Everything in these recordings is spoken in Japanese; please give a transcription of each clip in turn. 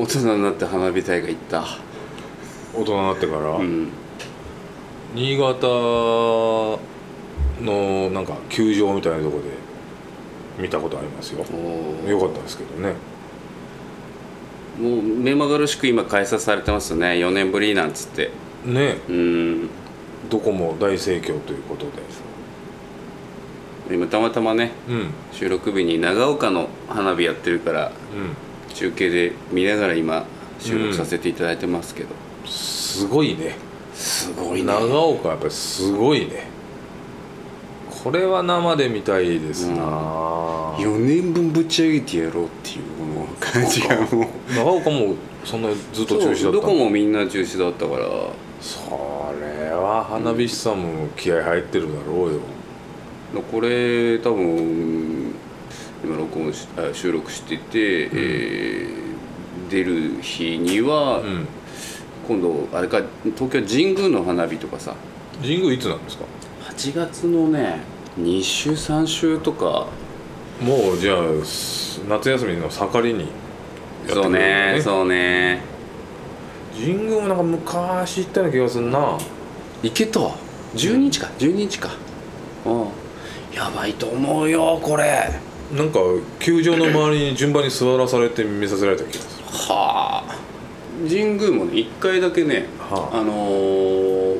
大人になって花火大会行った。大人になってから、うん。新潟のなんか球場みたいなとこで見たことありますよ。よかったですけどね。もう目まぐるしく今開催されてますね。4年ぶりなんつって。ね。うん。どこも大盛況ということで。今たまたまねうん。うん収録日に長岡の花火やってるから中継で見ながら今収録させていただいてますけど、すごいね。すごいね。長岡やっぱりすごいね。これは生で見たいですな、4年分ぶち上げてやろうっていうこの感じがもう。長岡もそんなずっと中止だったどこもみんな中止だったから。それは花火師さんも気合入ってるだろうよ、これ多分今録音しあ収録してて、えー出る日には、うん。今度あれか東京神宮の花火とかさ。神宮いつなんですか？8月のね2週3週とか。もうじゃあす夏休みの盛りにやってくれるそうねうそうね。神宮もなんか昔行ったような気がするな。行けと。12日か12日か。うん。やばいと思うよこれなんか球場の周りに順番に座らされて見させられた気がする。はあ。神宮もね1回だけねはあ。あのー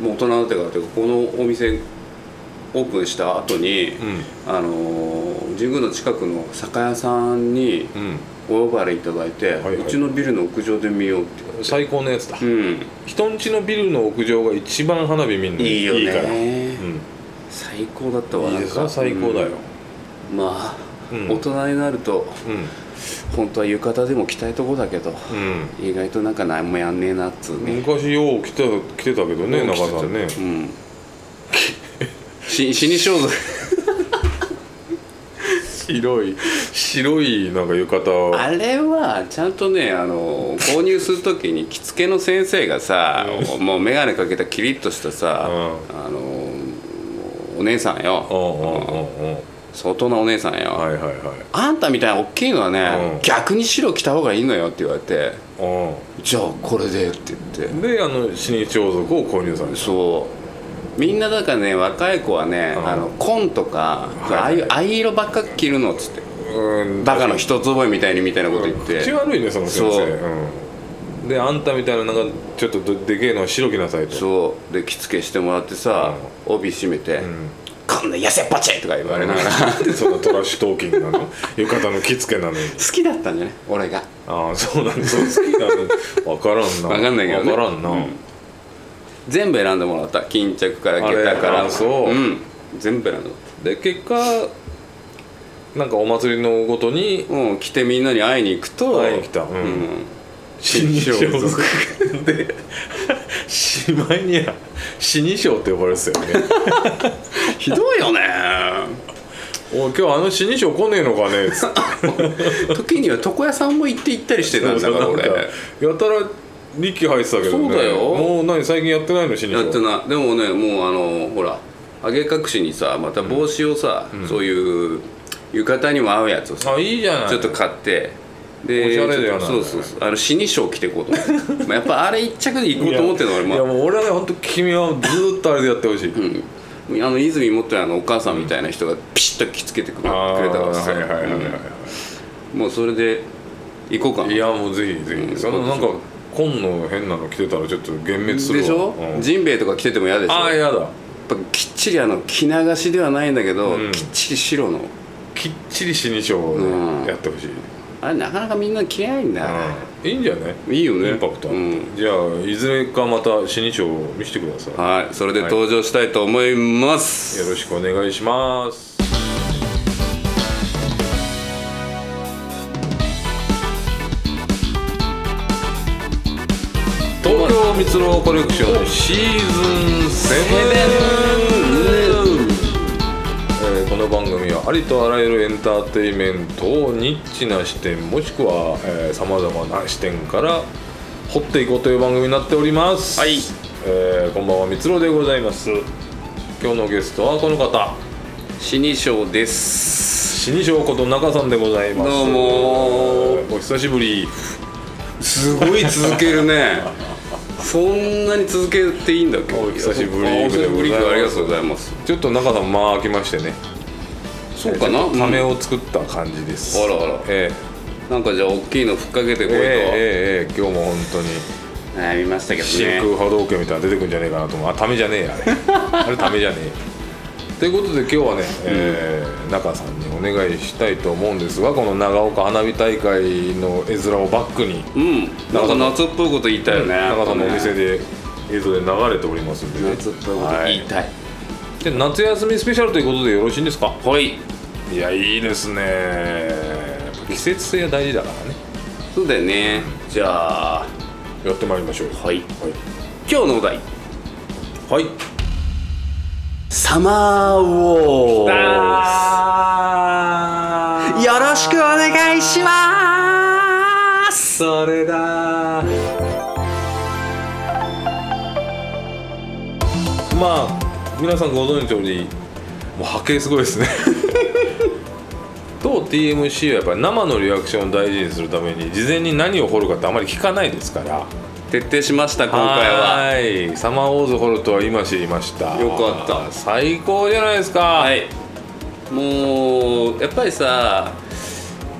もう大人になってからというかこのお店オープンした後に、あのー神宮の近くの酒屋さんにうん。うんお呼ばれいただいて、いはい。うちのビルの屋上で見ようって。最高のやつだ、うん。人んちのビルの屋上が一番花火見んのいいよね。から、うん、最高だったわいいですか最高だよ、うんまあ、うん。大人になるとうん。本当は浴衣でも着たいとこだけどうん。意外となんか何もやんねえなっつうね。昔よう来てた来てたけどね中さんね。うん。し 死に装束白い白いなんか浴衣。をあれはちゃんとねあの購入する時に着付けの先生がさ、もう眼鏡かけたキリッとしたさ、うん。あのお姉さんよ。うんうんうんうん相当なお姉さんよ、はいはいはい。あんたみたいな大きいのはね、うん。逆に白着た方がいいのよって言われてうじゃあこれでって言って。んであの死に装束を購入された。そう。みんなだからね若い子はね、うん。あの紺とか、はい。ああいう藍色ばっか着るのっつって。うん。バカの一つ覚えみたいにみたいなこと言って、口悪いねその先そう。生うん。であんたみたいななんかちょっとででけえのは白着なさいと。そう。で着付けしてもらってさ、帯締めて、んこんな痩せっぱちとか言われながら、そんなトラッシュトーキングなの？浴衣の着付けなのに。好きだったんじゃない？俺が。ああそうなんだそう好きなの分からんな。分かんないけどね。分からんな、うん。全部選んでもらった。巾着から下駄から。そう。うん。全部選んでもらっで結果なんかお祭りのごとにたうん。着てみんなに会いに行くと会いに来た。うん。うん。死に装束。でしまいには死に装って呼ばれてたよね ひどいよね。おい今日あの死に装来ねえのかね？時には床屋さんも行って行ったりしてたんだから俺。やたら力入ってたけどね。そうだよ。もう何最近やってないの？死に装やってないでもねもうあのほら上げ隠しにさまた帽子をさ、そういう浴衣にも合うやつをさあいいじゃない。ちょっと買って。でおしゃれだよな。そうそうそう。あの死に装着ていこうと思って。まあやっぱあれ一着で行こうと思ってるの俺いやももう俺はね本当君はずーっとあれでやってほしい、うんあの泉元也のお母さんみたいな人がピシッと着付けてくれたからさ。はいはいはいはい、うんもうそれで行こうかな。いやもうぜひぜひ、うん。そのなんか紺の変なの着てたらちょっと幻滅するわ。でしょ、うん。ジンベエとか着てても嫌でしょ？やっああやだ。ぱきっちりあの着流しではないんだけど、うんきっちり白のきっちり死に装をうんやってほしい、あれなかなかみんな着れない。ん。だよ、いいんじゃない？いいよね。インパクト。あって、うん。じゃあいずれかまた死に装を見せてください、はい。それで登場したいと思います、よろしくお願いします。東京蜜ろコレクションシーズン7えーこの番組はありとあらゆるエンターテインメントをニッチな視点もしくはさまざまな視点から掘っていこうという番組になっております。はい。えーこんばんは蜜ろでございます。今日のゲストはこの方。死に賞です。死に証こと中さんでございます。どうも。お久しぶり。すごい続けるね。そんなに続けていいんだっけ？お久しぶりあお久しぶりでございますありがとうございます。ちょっと中さん間空きましてねそうかな？ちょっとためを作った感じです、あらあら。えなんかじゃあ大きいのふっかけてこいと、ええええええ。今日も本当に。悩みましたけど真ね空波動拳みたいなの出てくんじゃねえかなと思う。あためじゃねえやあれ。あれためじゃねえ。ということで今日はね、えー中さんにお願いしたいと思うんですがこの長岡花火大会の絵面をバックにうん。なんか夏っぽいこと言いたいよね。中さんのお店でで映像で流れておりますんでね。夏っぽいこと言いたいで夏休みスペシャルということでよろしいんですか？はい。いやいいですね。季節性が大事だからね。そうだよね。じゃあやってまいりましょう。はい。今日のお題。はい。サマーウォーあよろしくお願いします。それだまあ皆さんご存知の通りもう波形すごいですね。当 TMC はやっぱり生のリアクションを大事にするために事前に何を掘るかってあまり聞かないですから。徹底しました今回は。ーい。サマーウォーズ掘るとは今知りました。よかった。最高じゃないですか。はい。もうやっぱりさ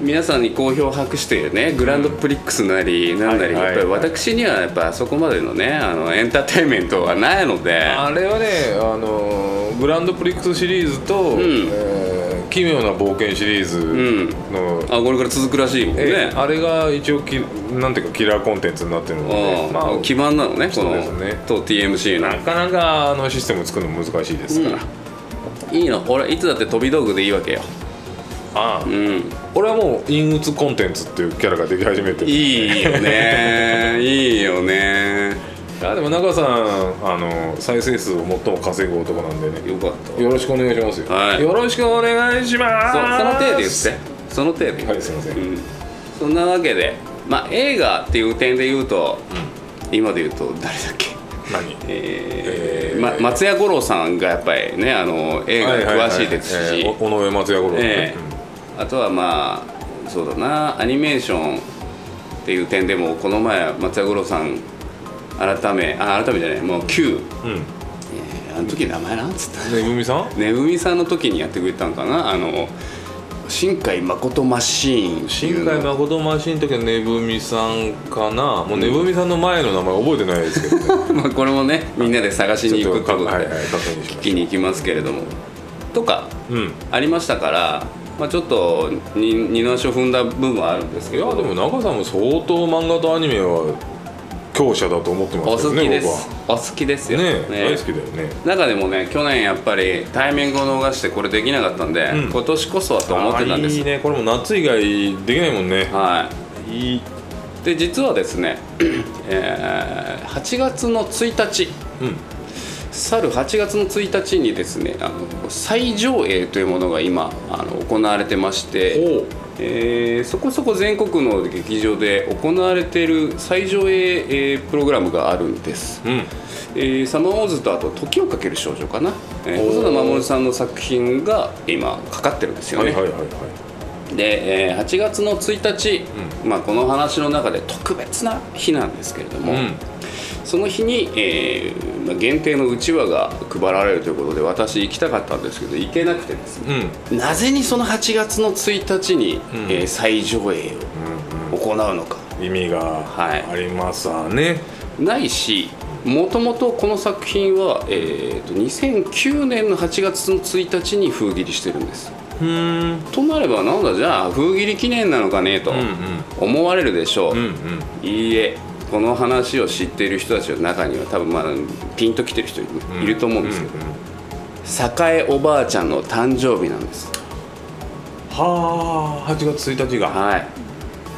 皆さんに好評を博してねグランドプリックスなりなんなり、やっぱり私にはやっぱそこまでのねあのエンターテインメントはないので。あれはねあのグランドプリックスシリーズと、ん。えー奇妙な冒険シリーズの、あこれから続くらしいもんね、えあれが一応きなんていうかキラーコンテンツになってるので、まあ、基盤なのねこそうのですね。と TMC の。なかなかあのシステム作るの難しいですから、いいの。俺いつだって飛び道具でいいわけよああ。うん。俺はもう陰鬱コンテンツっていうキャラができ始めてるいいよね。いいよね。いやでも中さんあの再生数を最も稼ぐ男なんでね。よかった。よろしくお願いしますよ、はい。よろしくお願いします。そその程度言って。その程度。はいすいません、うん、そんなわけで、まあ、映画っていう点で言うと、今で言うと誰だっけ、何？えーえー。ま、松屋五郎さんがやっぱりねあの映画に詳しいですはははしえーお尾上松也五郎ね、ええあとはまあそうだなアニメーションっていう点でもこの前松屋五郎さん改めあ改めじゃないもう Q、うん、あの時名前なんつったねぶみさん？ねぶみさんの時にやってくれたんかな？あの新海誠マシーン新海誠マシンの時はねぶみさんかな？もうねぶみさんの前の名前覚えてないですけどね。まあこれもねみんなで探しに行くってことで聞きに行きますけれども。とかうん。ありましたから、まあ、ちょっとに二の足を踏んだ部分はあるんですけど。いやでも中さんも相当漫画とアニメは強者だと思ってますねきです。お好きですよ。ね大好きだよね。中でもね去年やっぱりタイミングを逃してこれできなかったんで、うん。今年こそはと思ってたんです。あいいね。これも夏以外できないもんね。はい。いい。で実はですね、えー8月の1日うん去る8月の1日にですねあの再上映というものが今あの行われてまして、えーそこそこ全国の劇場で行われている再上映、えープログラムがあるんです、うん。えーサマーウォーズとあと「時をかける少女」かな、えー細田守さんの作品が今かかってるんですよね、はいはいはいはい。で、えー8月の1日、まあ、この話の中で特別な日なんですけれども、うんその日に、えーまあ、限定のうちわが配られるということで私行きたかったんですけど行けなくてですね。うん。なぜにその8月の1日に、ん。えー再上映を行うのか。意味がはい。ありますわね、ないしもともとこの作品は、えー、と2009年の8月の1日に封切りしてるんです。うん。となればなんだじゃあ封切り記念なのかねとうん。思われるでしょう、うんうん。いいえこの話を知っている人たちの中には多分まあピンときてる人いうんると思うんですけど、栄おばあちゃんの誕生日なんです。はあ8月1日が。はい。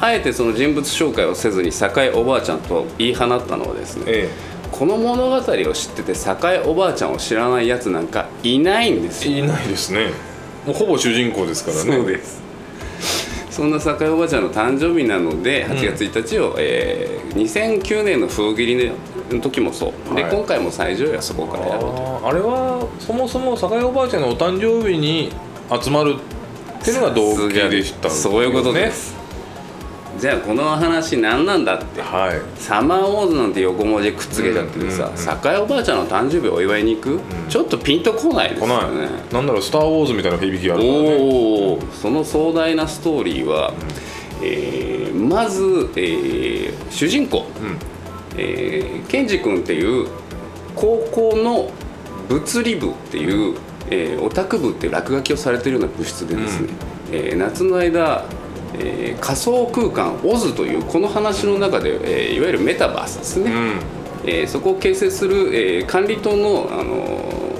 あえてその人物紹介をせずに栄おばあちゃんと言い放ったのはですねえこの物語を知ってて栄おばあちゃんを知らないやつなんかいないんですよ。えいないですね。もうほぼ主人公ですからね。そうですそんな栄おばあちゃんの誕生日なので8月1日を、えー2009年の封切りの時もそう。で、はい。今回も最上位はそこからやろうと。あれはそもそも栄おばあちゃんのお誕生日に集まるっていうのが動機でした、そういうことですじゃあこの話何なんだって。はい。サマーウォーズなんて横文字くっつけちゃっててさうんおばあちゃんの誕生日お祝いに行く、ちょっとピンとこないです来ない、よねなんだろう「スター・ウォーズ」みたいな響きがあるからね。おおその壮大なストーリーは、えーまず、えー主人公、うん。えーケンジ君っていう高校の物理部っていう、えーオタク部っていう落書きをされてるような部室でですね、えー夏の間、えー仮想空間オズというこの話の中で、えーいわゆるメタバースですね、うん。えーそこを形成する、えー管理棟の、あのー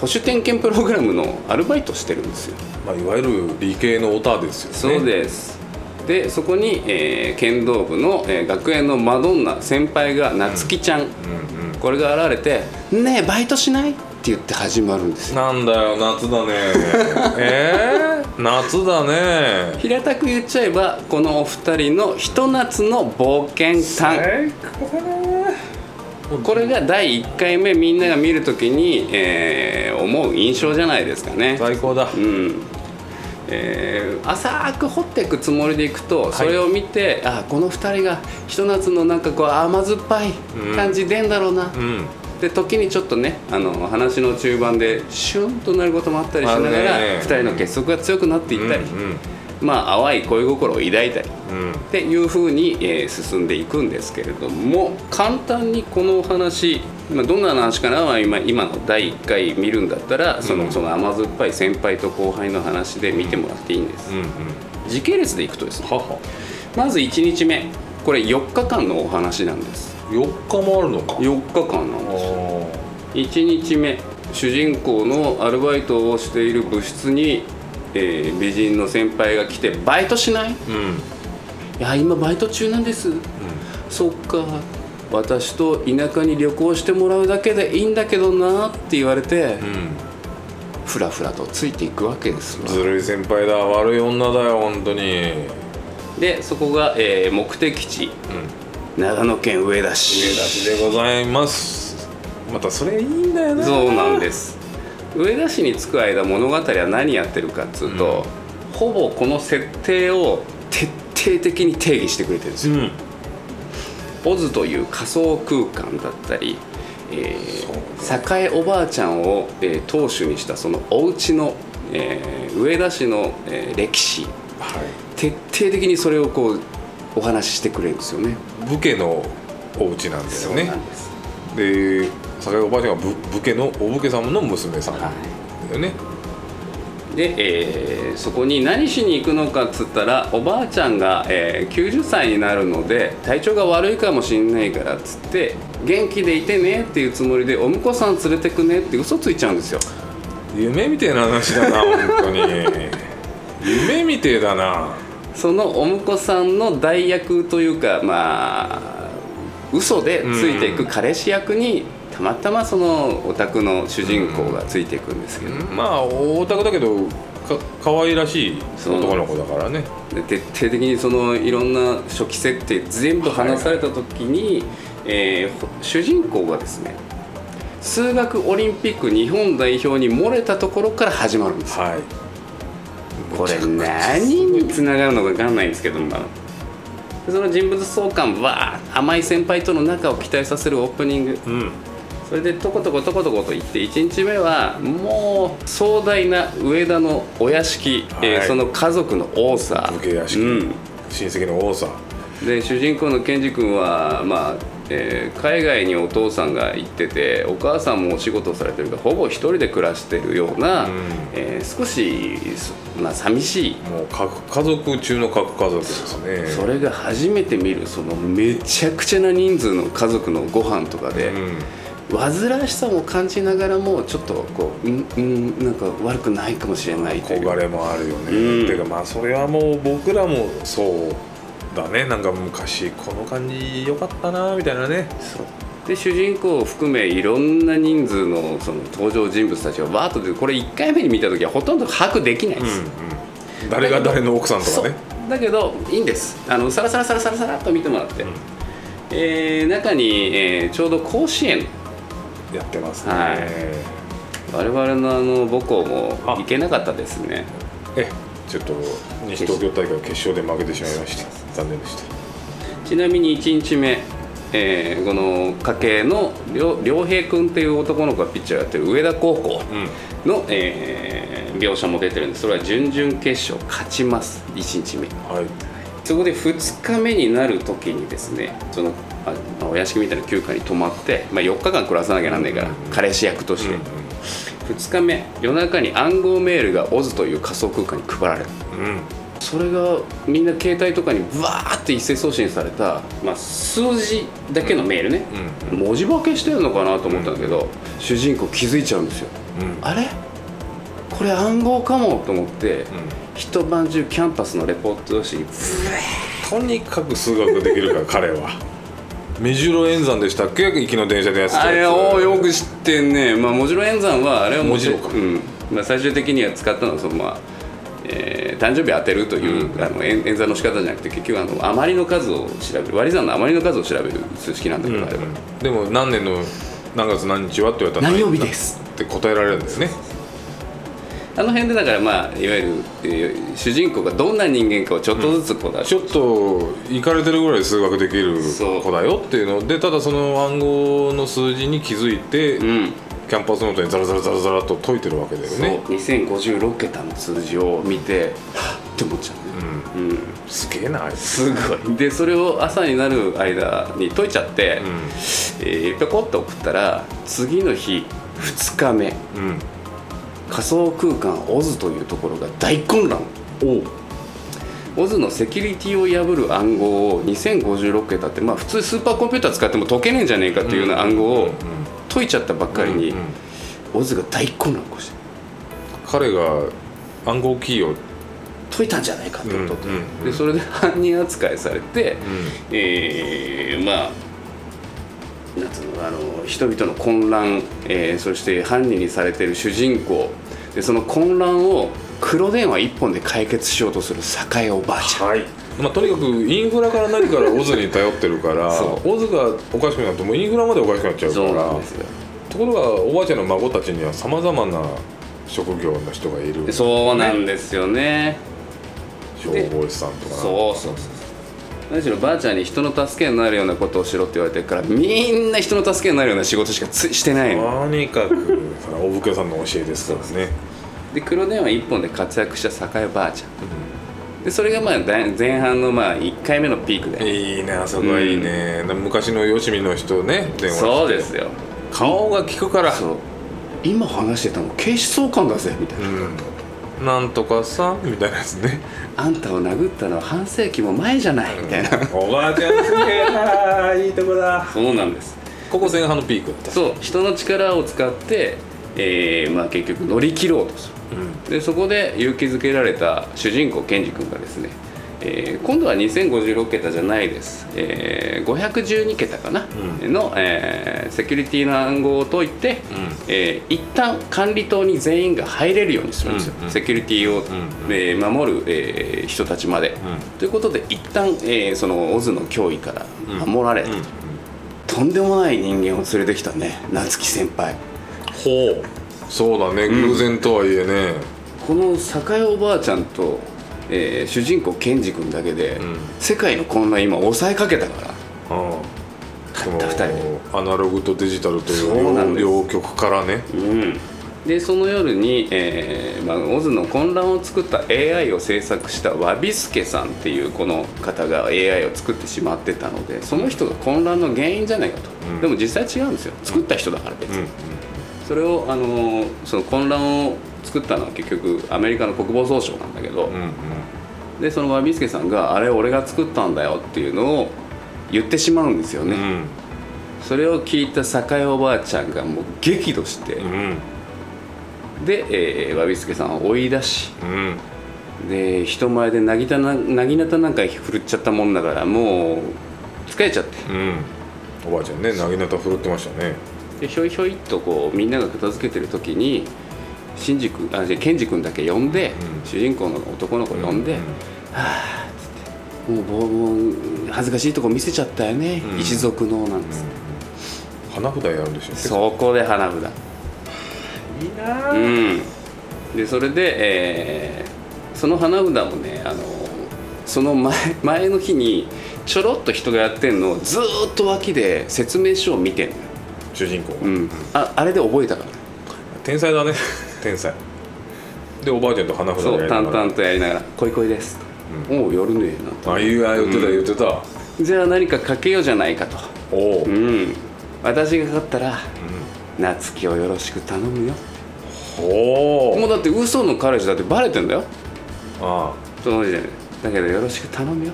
保守点検プログラムのアルバイトをしてるんですよ。まあ、いわゆる理系のオタですよね。そうです。でそこに、えー剣道部の、えー学園のマドンナ先輩が夏希ちゃん、うんうん。これが現れて「ねえバイトしない?」って言って始まるんですよ。なんだよ夏だね。えー、夏だね。平たく言っちゃえばこのお二人のひと夏の冒険探最高だね。これが第1回目みんなが見るときに、えー思う印象じゃないですかね。最高だ。うん。えー浅く掘っていくつもりでいくと、それを見てあこの2人がひと夏のなんかこう甘酸っぱい感じ出んだろうな、うんで時にちょっとねあの話の中盤でシュンとなることもあったりしながら、あるね。2人の結束が強くなっていったり、うんまあ淡い恋心を抱いたり。うん。っていう風に、えー進んでいくんですけれども簡単にこのお話、まあ、どんな話かなは今今の第1回見るんだったらその,、その甘酸っぱい先輩と後輩の話で見てもらっていいんです、時系列でいくとですねまず1日目。これ4日間のお話なんです4日もあるのか。4日間なんです1日目主人公のアルバイトをしている部室に、えー美人の先輩が来て「バイトしない?」うん。いや今バイト中なんです、そっか。私と田舎に旅行してもらうだけでいいんだけどなって言われてうん。ふらふらとついていくわけですわ。ずるい先輩だ。悪い女だよ本当に。でそこが、えー目的地長野県上田市。上田市でございます。またそれいいんだよねそうなんです。上田市に着く間物語は何やってるかっつうと、ほぼこの設定を徹底的に定義してくれてるんですよ。うん。オズという仮想空間だったり、えー、栄おばあちゃんを、えー当主にしたそのお家の、えー上田市の、えー歴史。は徹底的にそれをこうお話ししてくれるんですよね。い武家のお家なんですよね。です。で坂井おばあちゃんが武武家のお武家様の娘さんだはよね。い、で、えーそこに何しに行くのかっつったらおばあちゃんが、えー90歳になるので体調が悪いかもしんないからっつって元気でいてねっていうつもりでお婿さん連れてくねって嘘ついちゃうんですよ。夢みてえな話だな本当に。夢みてえだなそのお婿さんの代役というかまあ嘘でついていく彼氏役にたまたまそのオタクの主人公がついていくんですけど、まあオタクだけどか可愛らしい男の子だからね。で徹底的にそのいろんな初期設定全部話された時に、えーほ主人公がですね数学オリンピック日本代表に漏れたところから始まるんですよはいこれ何につながるのか分かんないんですけど、まあ、その人物相関わー甘い先輩との仲を期待させるオープニング。うん。それでとことことことこと言って1日目はもう壮大な上田のお屋敷、えーはい。その家族の多さ。うん。親戚の多さ。で主人公のケンジ君は、まあえー海外にお父さんが行っててお母さんもお仕事をされてるからほぼ一人で暮らしてるような、うん。えー少し、すまあ、寂しい。もう核家族中の核家族ですね。それが初めて見るそのめちゃくちゃな人数の家族のご飯とかで、うん。煩わしさも感じながらもちょっとこううんうんなんか悪くないかもしれないという。憧れもあるよね、うん。ていうかまあそれはもう僕らもそうだね。なんか昔この感じ良かったなみたいなね。で主人公を含めいろんな人数のその登場人物たちがわーっと出てこれ1回目に見た時はほとんど把握できないです、うん、誰が誰の奥さんとかね。だけどいいんです。あのサラサラサラサラサラっと見てもらって、えー中に、えーちょうど甲子園。やってますね、はい。我々のあの母校もあ。行けなかったですね。えちょっと西東京大会決勝で負けてしまいました。残念でした。ちなみに1日目、えーこの家系の良良平君っていう男の子がピッチャーやってる上田高校うん。の、えー描写も出てるんでそれは準々決勝勝ちます。1日目。はい。そこで2日目になる時にですねそのあまあお屋敷みたいな休暇に泊まって、まあ、4日間暮らさなきゃなんないから、彼氏役として、2日目夜中に暗号メールがオズという仮想空間に配られるうん。うんそれがみんな携帯とかにブワーって一斉送信された、まあ、数字だけのメールね、文字化けしてるのかなと思ったんだけど、主人公気づいちゃうんですよ。うん。あれ？これ暗号かもと思って、一晩中キャンパスのレポート用紙にとにかく数学ができるから彼は目白演算でしたっけ？行きの電車でやってたあれをよく知ってんね。まあもちろん演算はあれはもちろんうん。まあ、最終的には使ったのはそのまあえー誕生日当てるという、あの演演算の仕方じゃなくて結局あの余りの数を調べる割り算の余りの数を調べる数式なんだけど、あれは。でも何年の何月何日はって言われたら何曜日です。って答えられるんですねあの辺でだからまあいわゆる、えー主人公がどんな人間かをちょっとずつこう出してちょっと行かれてるぐらい数学できる子だよっていうのでただその暗号の数字に気づいて、うん。キャンパスノートにザラザラザラザラと解いてるわけだよそう。ね2056桁の数字を見てはっって思っちゃうね、うん。すげえなあいつ。すごい。でそれを朝になる間に解いちゃって、えー、ペコッと送ったら次の日2日目。うんうん仮想空間オズというところが大混乱。オズのセキュリティを破る暗号を2056桁ってまあ普通スーパーコンピューター使っても解けねえんじゃねえかっていうような暗号を解いちゃったばっかりに、オズが大混乱を起こして彼が暗号キーを解いたんじゃないかってことで,、それで犯人扱いされて、えーまああの人々の混乱、えーそして犯人にされている主人公。でその混乱を黒電話一本で解決しようとする栄おばあちゃん、はい。まあ、とにかくインフラから何からオズに頼ってるからそオズがおかしくなるともうインフラまでおかしくなっちゃうからところがおばあちゃんの孫たちにはさまざまな職業の人がいる。でそうなんですよね消防士さんとかなそうそうそう何しろばあちゃんに人の助けになるようなことをしろって言われてるからみんな人の助けになるような仕事しかつしてないの。とにかくおぶけさんの教えですからね。で黒電話一本で活躍した栄ばあちゃん。でそれがまあ前半のまあ1回目のピークで。いいねあそこはいいね、昔のよしみの人ね電話して。そうですよ。顔が効くから。そう。今話してたの警視総監だぜみたいな、うんなんとかさみたいなやつね。あんたを殴ったのは半世紀も前じゃない。みたいな、おばあちゃんすげえないいとこだ。そうなんです。ここ前半のピークだった。そう人の力を使って、えーまあ、結局乗り切ろうとする。でそこで勇気づけられた主人公ケンジ君がですね、えー今度は2056桁じゃないです、えー512桁かな、の、えーセキュリティの暗号を解いて、えー一旦管理棟に全員が入れるようにするんですよ、うんうん。セキュリティを、えー守る、えー人たちまで、ということで一旦、えーそのオズの脅威から守られた、とんでもない人間を連れてきたね。夏樹先輩。ほう。そうだね。偶然とはいえね、この栄おばあちゃんと、えー主人公ケンジ君だけで、ん。世界の混乱今抑えかけたから。うん。たった二人で。アナログとデジタルといそう両両極からね。うん。でその夜に、えーまあ、オズの混乱を作った AI を制作したワビスケさんっていうこの方が AI を作ってしまってたのでその人が混乱の原因じゃないかと、うん。でも実際違うんですよ。作った人だから別に、うん。それを、あのーその混乱を作ったのは結局アメリカの国防総省なんだけど、うんうんでそのワビスケさんが「あれ俺が作ったんだよ」っていうのを言ってしまうんですよね、うん。それを聞いた栄おばあちゃんがもう激怒して、うん。で、えー、ワビスケさんを追い出し。うん。で人前でなぎたななぎなたなんか振るっちゃったもんだからもう疲れちゃって。うん。おばあちゃんねなぎなた振るってましたね。でひょいひょいっとこうみんなが片付けてる時にシンジ君あじゃあケンジ君だけ呼んで、うん。主人公の男の子呼んで、うん。はあっつってもう恥ずかしいとこ見せちゃったよね、うん。一族のなんつって、花札やるんでしょそこで花札。いいなうん。でそれで、えーその花札もねあのその前 前の日にちょろっと人がやってんのをずーっと脇で説明書を見てんのよ、主人公が、うん、ああれで覚えたから。天才だね天才。でおばあちゃんと花札そう淡やりながら。々とやりながら「恋恋です」おう夜ねえな。あ言うあ言ってた言ってた、じゃあ何かかけようじゃないかと。おお、う。うん。ん私が勝ったら夏希をよろしく頼むよ。おおもうだって嘘の彼氏だってバレてんだよ。あその時点で。だけどよろしく頼むよ。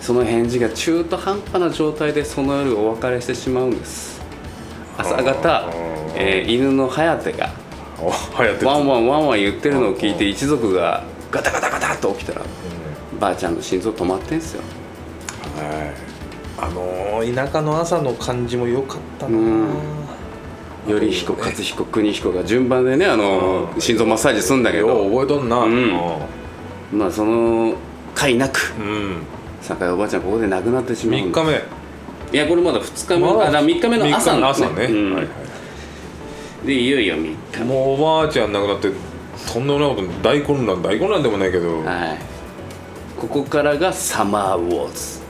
その返事が中途半端な状態でその夜お別れしてしまうんです。朝方えー犬の颯がワンワンワンワン言ってるのを聞いて一族がガタガタガタッと起きたらばあちゃんの心臓止まってんすよ。はい。あのー田舎の朝の感じも良かったな、うん。頼彦勝彦邦彦が順番でねあのうん心臓マッサージするんだけよどう覚えとんな。うん。まあその回なくうん。酒井おばあちゃんここで亡くなってしまうん3日目。いやこれまだ2日目、まあだ3日目の朝三の日目の朝ね、うん。はいはでいよいよ3日。もうおばあちゃん亡くなってとんでもないこと大混乱大混乱でもないけど、はい。ここからがサマーウォーズ。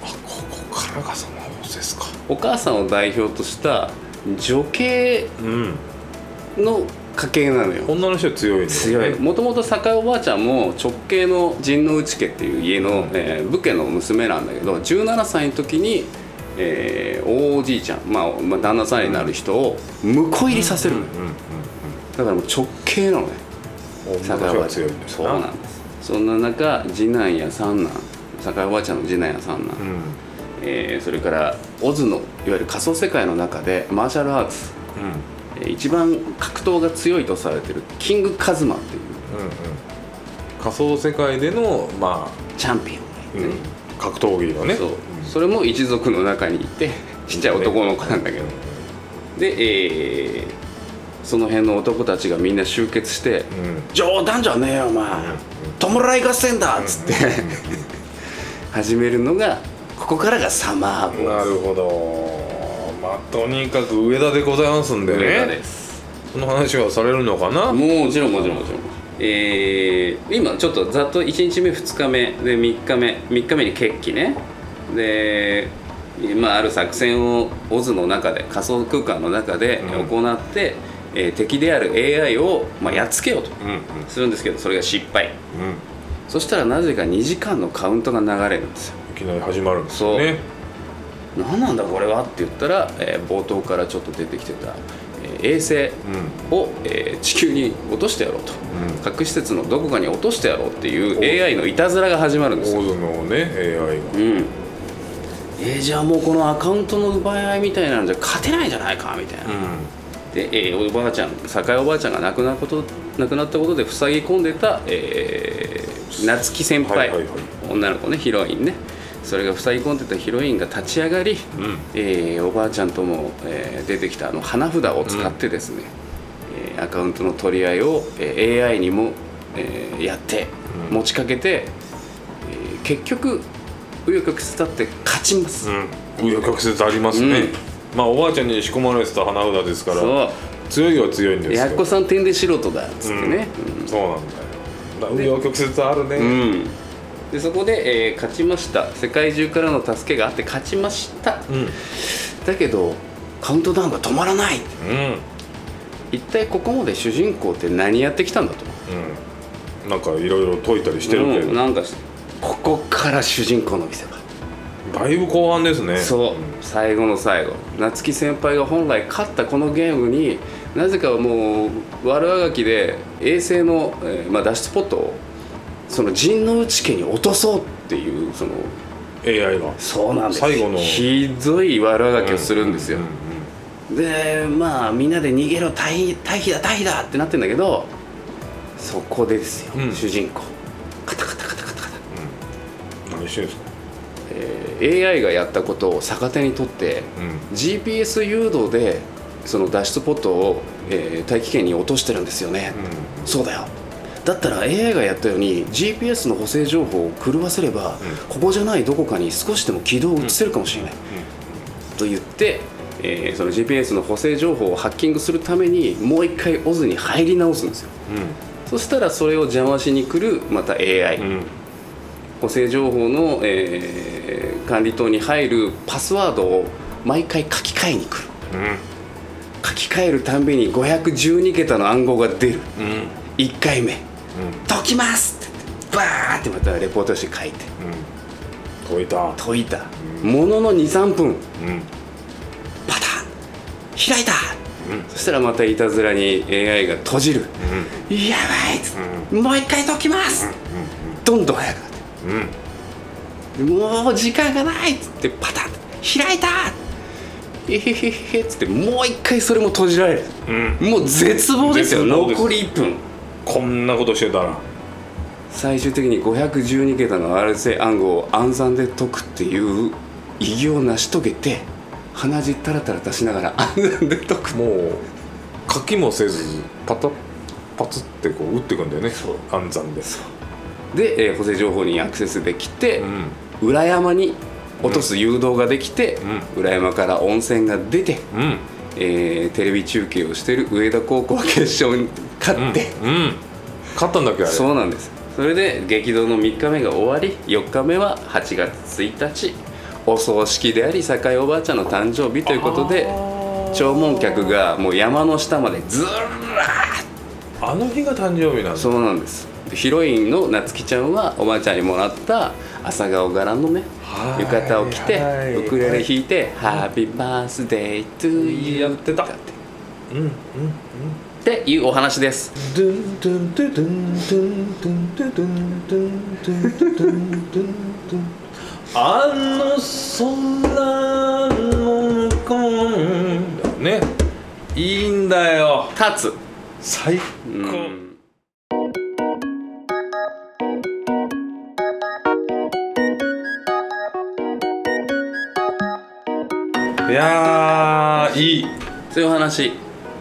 ここからがその様子ですか。お母さんを代表とした女系うん。の家系なのよ。女の人は強いね。強い。もともと酒井おばあちゃんも直系の陣内家っていう家の、えー武家の娘なんだけど17歳の時に、えー大おじいちゃん、まあまあ、旦那さんになる人を婿入りさせるだからもう直系なのね。うん女の人は強いんですそうなんです。そんな中次男や三男酒井おばあちゃんの次男や三男、うん。えーそれからオズのいわゆる仮想世界の中でマーシャルアーツ、うん。えー一番格闘が強いとされてるキングカズマっていう。うんうん。仮想世界でのまチャンピオンあ、がいてね、格闘技のね。そうそれも一族の中にいて ちっちゃい男の子なんだけど、で、えーその辺の男たちがみんな集結してうん「冗談じゃねえよお前。弔い合戦だ!」っつって。始めるのがここからがサマーボーなるほど。まあとにかく上田でございますんでズ上田ねです。その話はされるのかな？もちろんもちろんもちろん。えー今ちょっとざっと1日目2日目で3日目。3日目に決起ねでまあ、ある作戦をオズの中で仮想空間の中でうん。行って、えー敵である AI を、まあ、やっつけようとうんうん。するんですけどそれが失敗。うん。そしたらなぜか2時間のカウントが流れるんですよ。いきなり始まるんですよね。何なんだこれはって言ったら、えー冒頭からちょっと出てきてた、えー衛星うん。を、えー地球に落としてやろうと、うん。核施設のどこかに落としてやろうっていう AI のいたずらが始まるんですよ、オーズのね AI が。うんえーじゃあもうこのアカウントの奪い合いみたいなんじゃ勝てないんじゃないかみたいな、で、えーおばあちゃん酒井おばあちゃんが亡くなること亡くなったことで塞ぎ込んでた、えー夏希先輩、はいはいはい。女の子ねヒロインね。それが塞ぎ込んでたヒロインが立ち上がり、うん。えーおばあちゃんとも、えー出てきたあの花札を使ってですね、えーアカウントの取り合いを、えー AI にも、えーやってうん。持ちかけて、えー結局紆余曲折立って勝ちます、うん。紆余曲折ありますね、まあおばあちゃんに仕込まれてた花札ですからそう。強いは強いんですよ。やっこさん点で素人だっつってね、うん。そうなんだよ。紆余曲折あるね、うん。でそこで、えー勝ちました。世界中からの助けがあって勝ちました。うん。だけどカウントダウンが止まらない。うん。一体ここまで主人公って何やってきたんだと。うん。なんかいろいろ解いたりしてるけど、うん。なんかここから主人公の見せ場だいぶ後半ですね。そう。最後の最後。夏希先輩が本来勝ったこのゲームになぜかもう悪あがきで衛星の、えーまあ、脱出ポットをその陣内家に落とそうっていうその AI が。そうなんです。最後の。ひどい悪あがきをするんですよ、でまあみんなで逃げろ退避退避だ退避だってなってんだけどそこでですよ、うん。主人公うん何してるんですか？えー AI がやったことを逆手にとってうん。GPS 誘導でその脱出ポットを、えー大気圏に落としてるんですよね、そうだよ。だったら AI がやったように GPS の補正情報を狂わせれば、ここじゃないどこかに少しでも軌道を移せるかもしれない、と言って、えーその GPS の補正情報をハッキングするためにもう一回オズに入り直すんですよ。うん。うんそしたらそれを邪魔しに来るまた AI、うん補正情報の、えー管理棟に入るパスワードを毎回書き換えに来る。書き換えるたんびに512桁の暗号が出る。うん。うん1回目「解きます!」ってバーってまたレポートして書いて。うん。解いた。解いた。ものの23分。うん。パターン。開いた、そしたらまたいたずらに AI が閉じる、やばいもう一回解きます、どんどん早くうん。もう時間がないっつってパタン開いたえへへへっつってもう一回それも閉じられる、うんもう絶望ですよ残り1分こんなことしてたら最終的に512桁の RSA 暗号を暗算で解くっていう偉業を成し遂げて鼻血タラタラ出しながら暗算で解くもう書きもせずパタッパツってこう打っていくんだよね暗算でそうで、えー補正情報にアクセスできて、うん。裏山に落とす誘導ができて、う裏山から温泉が出て、うん。えーテレビ中継をしてる上田高校は決勝に勝って、うん。勝ったんだっけあれ？そうなんです。それで激動の3日目が終わり4日目は8月1日お葬式であり酒井おばあちゃんの誕生日ということで弔問客がもう山の下までずらーっあの日が誕生日なんだ。そうなんです。でヒロインの夏希ちゃんはおばあちゃんにもらった朝顔柄のねはい。浴衣を着てはい。ウクレレ弾いて「ハッピーバースデートゥーユー」やってた。って。うんうんうん。っていうお話です。あの空の向こうね。いいんだよ。立つ。最高、うんいやーいい。そういう話。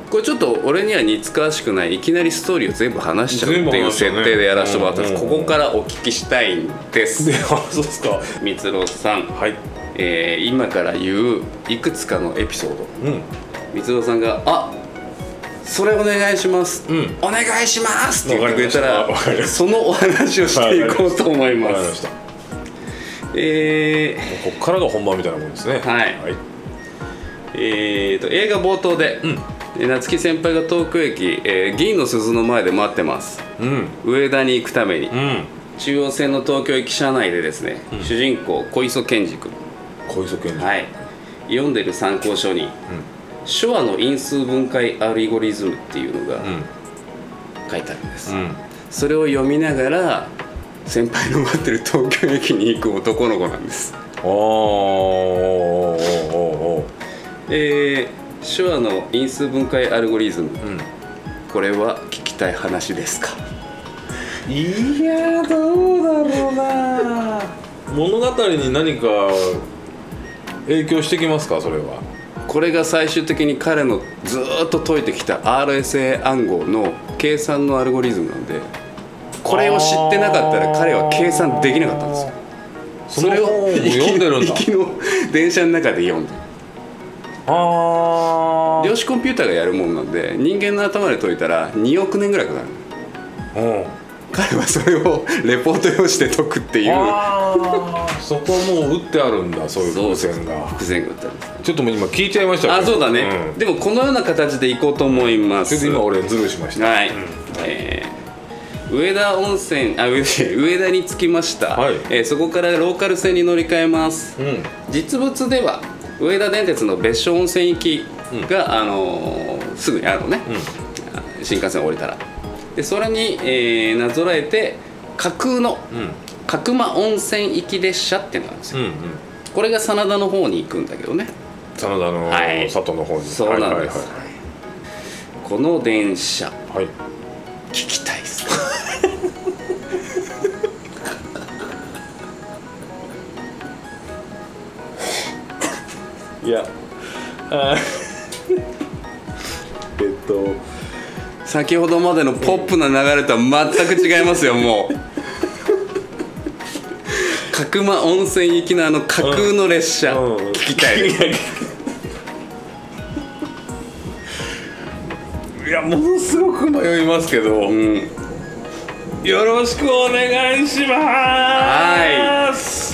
これちょっと俺には似つかわしくない。いきなりストーリーを全部話しちゃうっていう設定でやらせてもらったんです、ここからお聞きしたいんです。であそうですか。光郎さん、はい。えー今から言ういくつかのエピソード。うん。光郎さんが「あそれお願いします、うん。お願いします」って言ってくれた。らそのお話をしていこうと思いまわかりますした。えこっからが本番みたいなもんですね。はい。はい。ーえーと映画冒頭で、うん。えー夏木先輩が東京駅、えー銀の鈴の前で待ってます。うん。上田に行くために、うん。中央線の東京駅車内でですね、主人公小磯健二君。小磯健二はい。読んでる参考書に、手話の因数分解アルゴリズムっていうのがうん。書いてあるんです、うん。それを読みながら先輩の待ってる東京駅に行く男の子なんです。おーえー、手話の因数分解アルゴリズム。うん。これは聞きたい話ですか？いやどうだろうな物語に何か影響してきますか？それは。これが最終的に彼のずーっと解いてきた RSA 暗号の計算のアルゴリズムなんでこれを知ってなかったら彼は計算できなかったんですよ。その本を読んでるんだ。行きの電車の中で読んでるあ量子コンピューターがやるもんなんで人間の頭で解いたら2億年ぐらいかかる。うん。彼はそれを レポート用紙で解くっていう。そこもう打ってあるんだそういう伏線が。伏線が打ってある。ちょっともう今聞いちゃいましたあそうだね、ん。でもこのような形でいこうと思います。今俺ズルしました。はい、えー上田温泉あ上 上田に着きました、はい。えーそこからローカル線に乗り換えます、うん。実物では上田電鉄の別所温泉行きが、あのーすぐにあるのね、新幹線降りたら。でそれに、えーなぞらえて架空のうん。角間温泉行き列車っていうのがあるんですよ、うんうん。これが真田の方に行くんだけどね。真田のはい。里の方に。そうなんです、はいこの電車。はい。はい聞きたいいや。えっと先ほどまでのポップな流れとは全く違いますよもう。角間温泉行きのあの架空の列車、うん。聞きたいです いやものすごく迷いますけど、うん。よろしくお願いします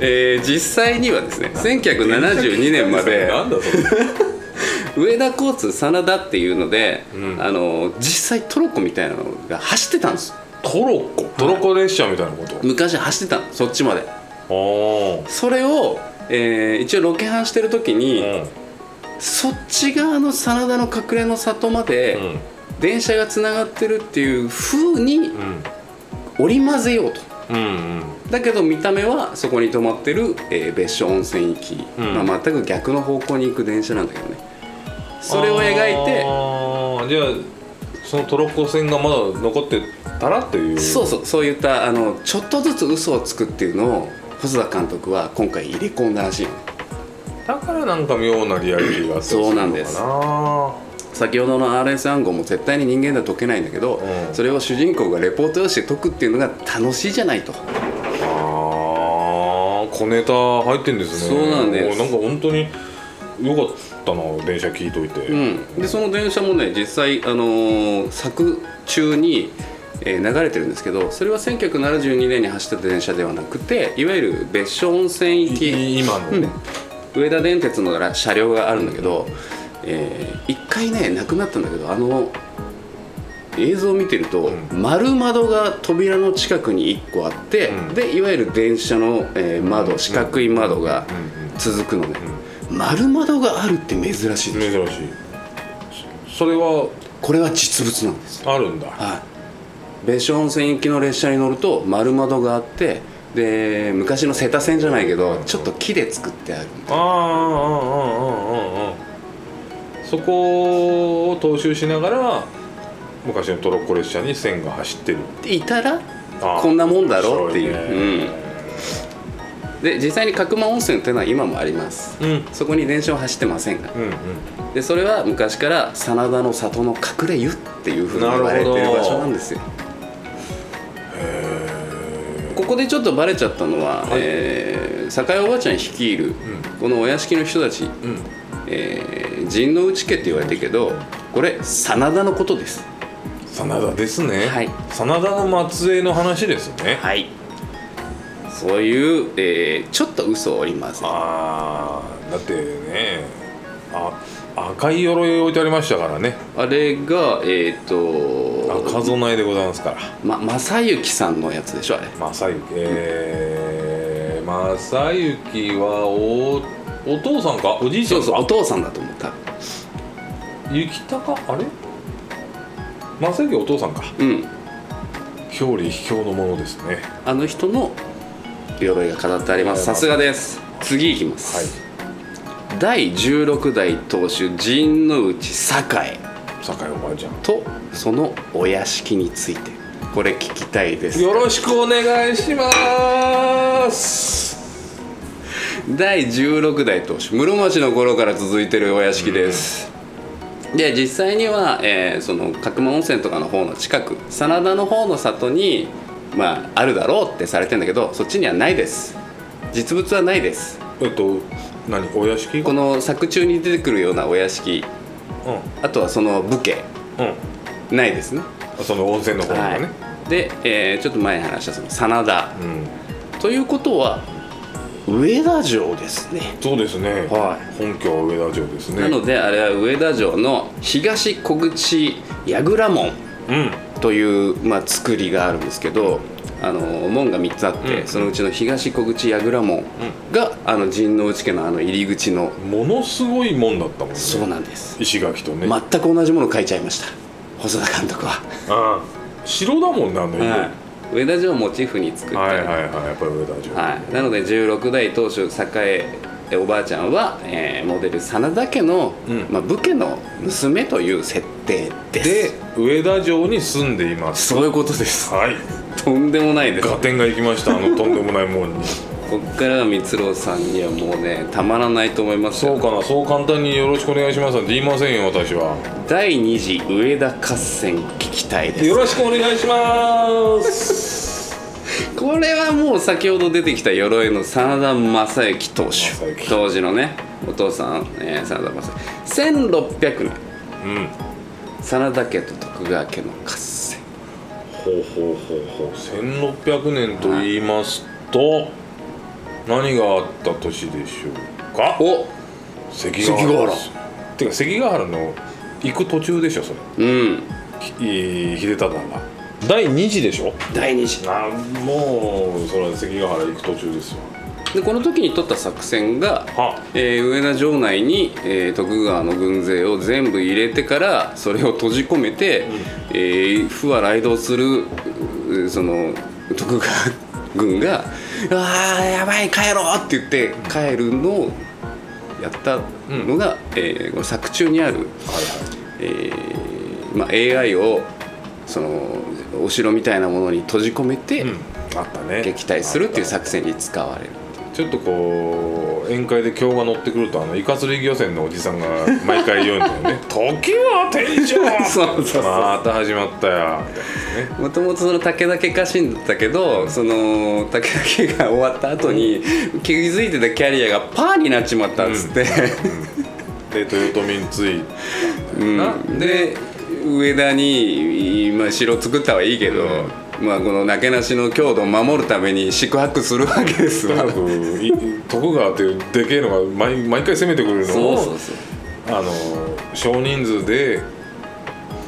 えー実際にはですね1972年まで 上田交通真田っていうので、うん。あの実際トロッコみたいなのが走ってたんです。トロッコ？トロッコ列車みたいなこと？昔走ってたのそっちまで。それを、えー一応ロケハンしてる時に、うん。そっち側の真田の隠れの里まで、うん。電車がつながってるっていう風に織り交ぜようとうんうん。だけど見た目はそこに止まってる、えー別所温泉行き、うん。まあ、全く逆の方向に行く電車なんだけどね。それを描いてじゃあそのトロッコ線がまだ残ってたらっていう。そうそう。そういったあのちょっとずつ嘘をつくっていうのを細田監督は今回入れ込んだらしいだからなんか妙なリアリティがあっそうなんです。るの先ほどの RS 暗号も絶対に人間では解けないんだけど、うん。それを主人公がレポート用紙で解くっていうのが楽しいじゃないと。あー小ネタ入ってんですね。そうなんです。もなんか本当によかったな電車聞いといて、うん、でその電車もね実際、あのー作中に、えー流れてるんですけどそれは1972年に走ってた電車ではなくていわゆる別所温泉行き。い今のね、上田電鉄のら車両があるんだけど、えー一回ねなくなったんだけどあの映像を見てると、丸窓が扉の近くに1個あって、うん。でいわゆる電車の、えー窓四角い窓が続くのね、丸窓があるって珍しいです珍しい。そそれは？これは実物なんです。あるんだ。はい、別所温泉行きの列車に乗ると丸窓があってで昔の瀬田線じゃないけどちょっと木で作ってあるああああああああああそこを踏襲しながら昔のトロッコ列車に線が走ってる。いたらこんなもんだろうっていう。うん、で実際に角間温泉っていうのは今もあります。うん。うんそこに電車は走ってませんが。うんでそれは昔から真田の里の隠れ湯っていうふうに言われてる場所なんですよ。ここでちょっとバレちゃったのは、はい。えー酒井おばあちゃん率いるこのお屋敷の人たち、うん。えー陣内家って言われてるけどこれ真田のことです。真田ですね。はい。真田の末裔の話ですね。はい。そういう、えーちょっと嘘を織り交ぜああだってねあ赤い鎧置いてありましたからね。あれがえっ、と赤備えでございますから。ま正行さんのやつでしょあれ。正行えー、正行はおお父さんか？おじいちゃか？そうんそうお父さんだと思う多分雪高？あれ？正行お父さんか？うん。表裏秘境のものですね。あの人の鎧が飾ってあります。さすがです。次いきます、はい。第16代当主陣内栄。酒井おばあちゃん。とそのお屋敷について。これ聞きたいです。よろしくお願いします第16代当主室町の頃から続いてるお屋敷です、で実際には、えーその角間温泉とかの方の近く真田の方の里にまああるだろうってされてんだけどそっちにはないです。実物はないです。えっと何お屋敷？この作中に出てくるようなお屋敷。うん。あとはその武家。うん。ないですね。その温泉の方がね、で、えーちょっと前に話したその真田。うん。ということは上田城ですね。そうですね、は本拠は上田城ですね。なのであれは上田城の東小口櫓門うん。という、まあ、作りがあるんですけどあの門が3つあって、うん。そのうちの東小口櫓門が、あの陣内家のあの入り口のものすごいもんだったもんね。そうなんです。石垣とね、全く同じものを書いちゃいました。細田監督は、ああ。城だもんねあの家、はい、上田城をモチーフに作ってはいはいはいやっぱり上田城、はい、なので16代当主栄おばあちゃんは、えーモデル真田家の、うん。まあ、武家の娘という設定です。で上田城に住んでいます。そういうことです。はい。とんでもないです。合点がいきました。あのとんでもないもんにこっからは光郎さんにはもうねたまらないと思いますよ。そうかなそう簡単によろしくお願いしますなんて言いませんよ私は。第2次上田合戦聞きたいです。よろしくお願いします。これはもう先ほど出てきた鎧の真田正幸当主正幸。当時のねお父さん、えー真田正幸。1600年うん。真田家と徳川家の合戦。ほほうほうほう。ほう1600年と言いますと、何があった年でしょうか？お！関ヶ原。関ヶ原。てか関ヶ原の行く途中でしょそれ。うん。ひ秀忠が。第2次でしょ？第二次。あもうそれは関ヶ原行く途中ですよ。でこの時に取った作戦が、は。えー上田城内に、えー徳川の軍勢を全部入れてからそれを閉じ込めて、えー不破雷道するうその徳川軍が「あーやばい帰ろう!」って言って帰るのをやったのが、えーこの作中にある、はいえーまあ、AI をそのお城みたいなものに閉じ込めて、うんあったね撃退するっていう作戦に使われる。ちょっとこう宴会で今日が乗ってくるとあのイカ釣り漁船のおじさんが毎回言うんだよね「時は天井!」そうそうそう。また始まったよみたいなね。もともとその武田家家臣だったけどその武田家が終わった後に気づいてたキャリアがパーになっちまったっつって、で豊臣についうん。で上田に、まあ、城作ったはいいけど、まあ、このなけなしの郷土を守るために宿泊するわけですわ。とにか徳川っていうでけえのが毎毎回攻めてくるのをそうそうそう。あの少人数で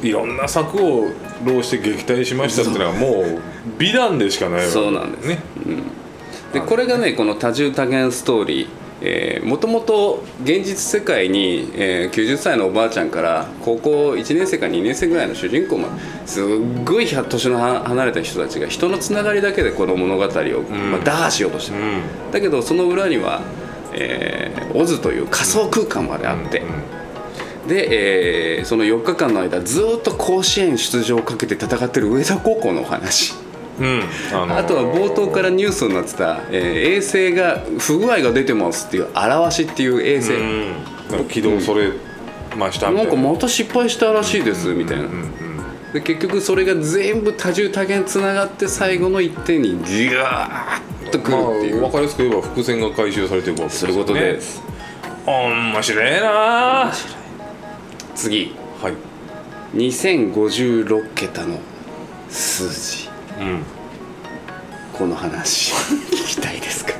いろんな策を浪して撃退しましたっていうのはもう美談でしかないわけそうなんです。ねでこれがねこの多重多元ストーリーもともと現実世界に、えー90歳のおばあちゃんから高校1年生か2年生ぐらいの主人公まですっごい年のは離れた人たちが人のつながりだけでこの物語を、まあ、打破しようとしてる、うん。だけどその裏には、えーオズという仮想空間まであって、で、えーその4日間の間ずっと甲子園出場をかけて戦ってる上田高校のお話。うん。あのー。あとは冒頭からニュースになってた、えー衛星が不具合が出てますっていう「表し」っていう衛星、う軌道それましたみたなな。いん。かまた失敗したらしいですみたいな、で結局それが全部多重多元つながって最後の一点にギューッとくるまあっていう、分かりやすく言えば伏線が回収されていくわけそういうことで。すね面白い。なは次い2056桁の数字。うんこの話 聞きたいですか？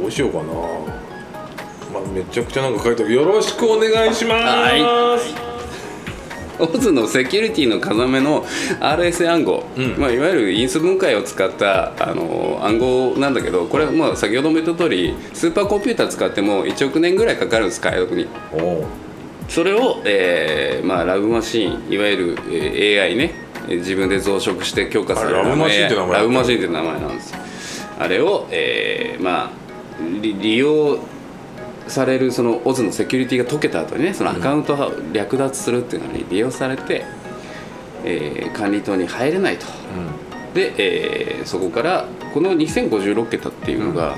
どうしようかな。まあめちゃくちゃなんか書いてある。よろしくお願いします。はい。オズのセキュリティの要の RS 暗号、うん。まあ、いわゆる因数分解を使ったあの暗号なんだけどこれはまあ先ほども言った通りスーパーコンピューター使っても1億年ぐらいかかるんです解読にそれを、えーまあ、ラブマシーンいわゆる、えー AI ねえー自分で増殖して強化されるラブマシーンって名前ラブマシーンって名前なんですよ。あれを、えーまあ利利用されるそのオズのセキュリティが解けた後にねそのアカウントが略奪するっていうのに利用されて、えー管理棟に入れないと。で、えーそこからこの2056桁っていうのが、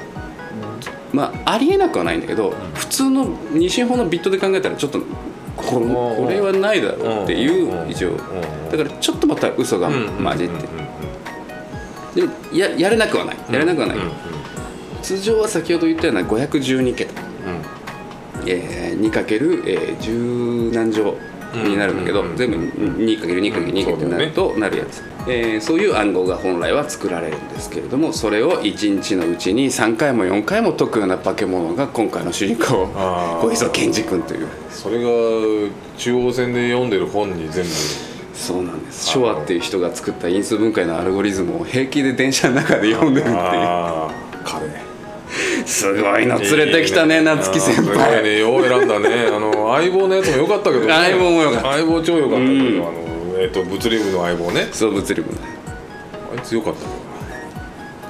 まあありえなくはないんだけど、普通の二進法のビットで考えたらちょっとこうんこれはないだろうっていううん。一応。うん。だからちょっとまた嘘がうん混じってでもややれなくはないやれなくはない、うん。うん。通常は先ほど言ったような512桁、えー、2×10 何乗になるんだけど、全部 2×2×2 ってなるとなるやつ、えーそういう暗号が本来は作られるんですけれどもそれを1日のうちに3回も4回も解くような化け物が今回の主人公小磯健二君という。それが中央線で読んでる本に全部。そうなんです。ショアっていう人が作った因数分解のアルゴリズムを平気で電車の中で読んでるっていうすごいの連れてきたね夏木先あーすごい輩ねよう選んだね。あの相棒のやつも良かったけど、ね、相棒も良かった。相棒超良かったけど、うん。あのえっ、と物理部の相棒ね。そう物理部。ねあいつ良かった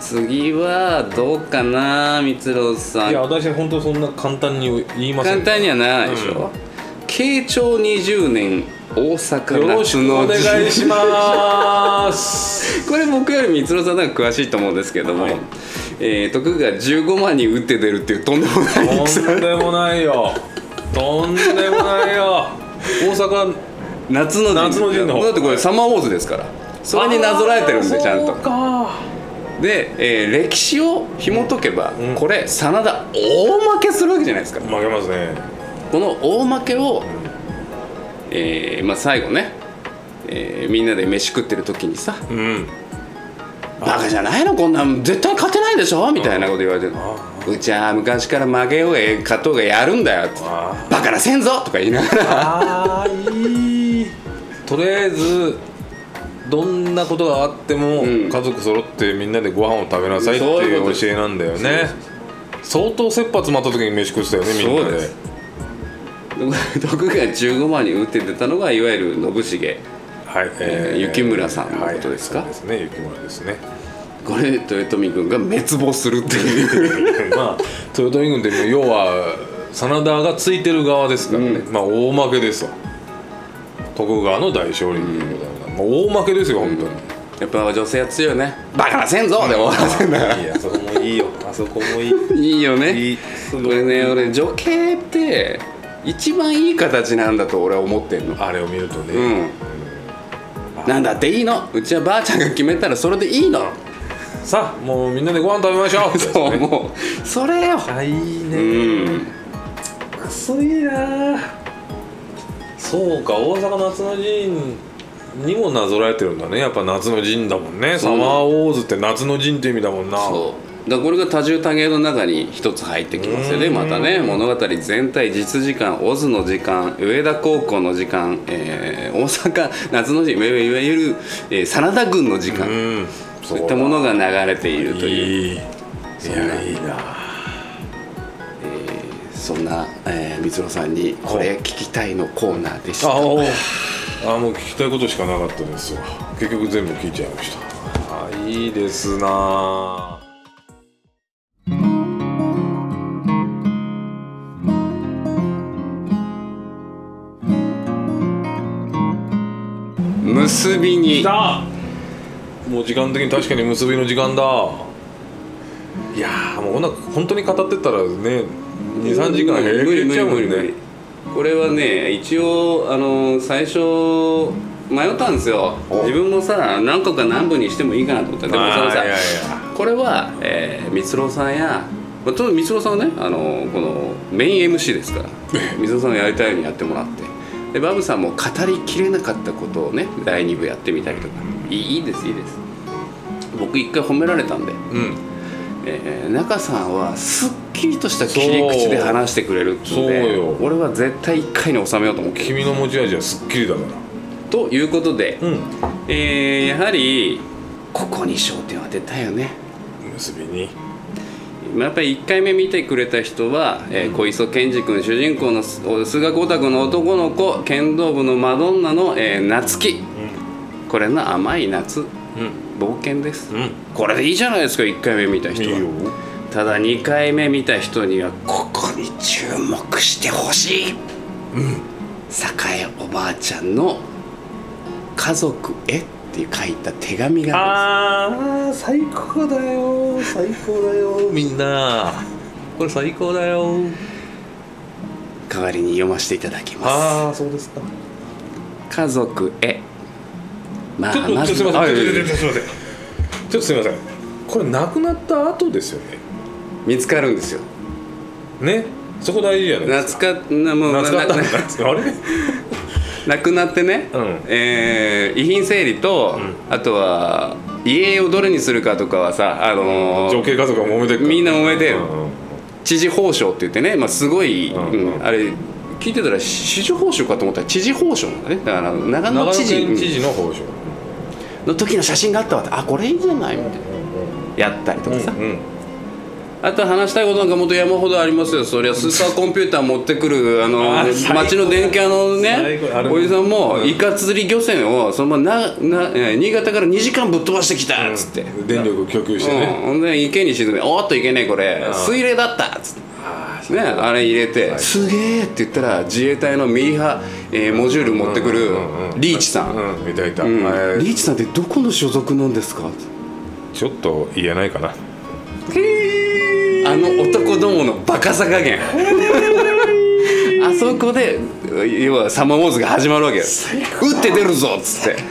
次はどうかな光郎さいやん私本当そんな簡単に言いません。簡単にはならないでしょ、慶長20年大阪よろしくお願いし陣ます。これ僕より光郎さんの方が詳しいと思うんですけども、はいえー徳川15万人打って出るっていうとんでもない戦とんでもないよ。とんでもないよ。大阪夏の陣。夏の陣の方。だってこれサマーウォーズですから。それになぞらえてるんでちゃんと。そうか。で、えー歴史を紐解けば、うん。これ真田大負けするわけじゃないですか。負けますね。この大負けをえーまあ、最後ね、えーみんなで飯食ってる時にさうん「バカじゃないのこんなん絶対勝てないでしょ」みたいなこと言われてるうちは昔から負けようが勝とうがやるんだよ」ってあ「バカなせんぞ!」とか言いながら。あーいい。とりあえずどんなことがあっても、ん。家族揃ってみんなでご飯を食べなさいっていう教えなんだよね。相当切羽詰まった時に飯食ってたよねみんなで。そうです。徳川15万に打って出たのがいわゆる信繁はい、えー雪村さんのことですか？はいですね雪村ですね。これで豊臣軍が滅亡するっていう。まあ豊臣軍って要は真田がついてる側ですからね、うまあ大負けですわ。徳川の大勝利っていうことだから、もう大負けですよ本当に、やっぱ女性は強いよね。バカなせんぞで終わらせんだからいやそこもいいよ。あそこもいい。いいよね。いい。すごいこれね俺女系って一番いい形なんだと俺は思ってんの。あれを見るとね、うんなんだっていいの？うちはばあちゃんが決めたらそれでいいの。さあもうみんなでご飯食べましょう。そうもう。それよ。あいいうねん。くそいいな。そうか大阪夏の陣にもなぞらえてるんだね。やっぱ夏の陣だもんね。サマーウォーズって夏の陣って意味だもんな。そうだこれが多重多芸の中に一つ入ってきますよね。うん。またね物語全体実時間オズの時間上田高校の時間、えー大阪夏の陣いわいわゆる、えー真田軍の時間、うん。そういったものが流れているという。いいいそんな。やいいな。そんな、えー、光郎さんにこれ聞きたいのコーナーでした。あおあもう聞きたいことしかなかったですわ。結局全部聞いちゃいました。あいいですな結びに。た。もう時間的に確かに結びの時間だ。いやーもうこんな本当に語ってたらね23時間平気ちゃうもんね。これはね一応あの最初迷ったんですよ。お。自分もさ何個か何部にしてもいいかなと思った。でもそのさこれは、えー、光郎さんやまあと光郎さんはねあのこのメイン MC ですから。光郎さんがやりたいようにやってもらってでバブさんも語りきれなかったことをね第2部やってみたりとか。いいいいですいいです。僕一回褒められたんで、うん。えー中さんはすっきりとした切り口で話してくれるっていうので俺は絶対1回に収めようと思ってる。君の持ち味はすっきりだから。ということで、うん。えーやはりここに焦点を当てたいよね。結びに。まあやっぱり1回目見てくれた人は、えー小磯健二君主人公のす菅光太君の男の子剣道部のマドンナの、えー夏希。これの甘い夏。うん。冒険です、うん。これでいいじゃないですか1回目見た人は。ただ2回目見た人にはここに注目してほしい、栄おばあちゃんの「家族へ」って書いた手紙がああー最高だよ。最高だよ。みんな。これ最高だよ。代わりに読ませていただきます。ああそうですか「家族へ」まあちょっとすいませんはい。ちょっとすいませんこれ亡くなった後ですよね見つかるんですよねそこ大事じゃないですかなもう懐かあれ亡くなってね、うん。えー遺品整理と、あとは家をどれにするかとかはさあのー女系家族が揉めてみんな揉めてるうんうん知事報奨って言ってね、まあ、すごい、うんうん。あれ聞いてたら知事報酬かと思ったら知事報奨なんだね。だから長長野野知事県知事の報酬の時の写真があったわってあこれいいじゃないみたいな。やったりとかさ、うんうんあと話したいことなんかもっと山ほどありますよ。そりゃスーパーコンピューター持ってくるあの 町の電気屋のねおじさんもうん。イカ釣り漁船をそのままななえー新潟から2時間ぶっ飛ばしてきたっつって、電力供給してうん、ねほんで池に沈め「おーっといけねえこれ。うん。水冷だった」っつって。あね、あれ入れて「すげえ!」って言ったら自衛隊のミリ波、えーモジュール持ってくるうん。うん。うん。リーチさん。うん。いたいた、リーチさんってどこの所属なんですか?」ちょっと言えないかなあの男どものバカさ加減。あそこで要はサマーウォーズが始まるわけよ。打って出るぞっつって。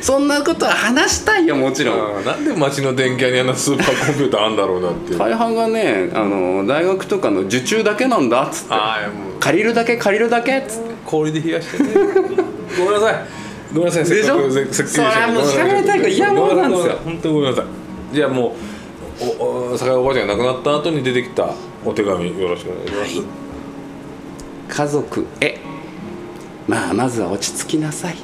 そんなことは話したいよもちろん。なんで町の電気屋にあんなスーパーコンピューターあんだろうなって大半がねあの大学とかの受注だけなんだっつって。借りるだけ借りるだけっつって。氷で冷やしてね。ごめんなさい。ごめんなさいでしょ？せっかくいから嫌物なんですよ。本当にごめんなさい。じゃあもうおお酒おばあちゃんが亡くなった後に出てきたお手紙よろしくお願いします、はい。家族へ。まあまずは落ち着きなさい。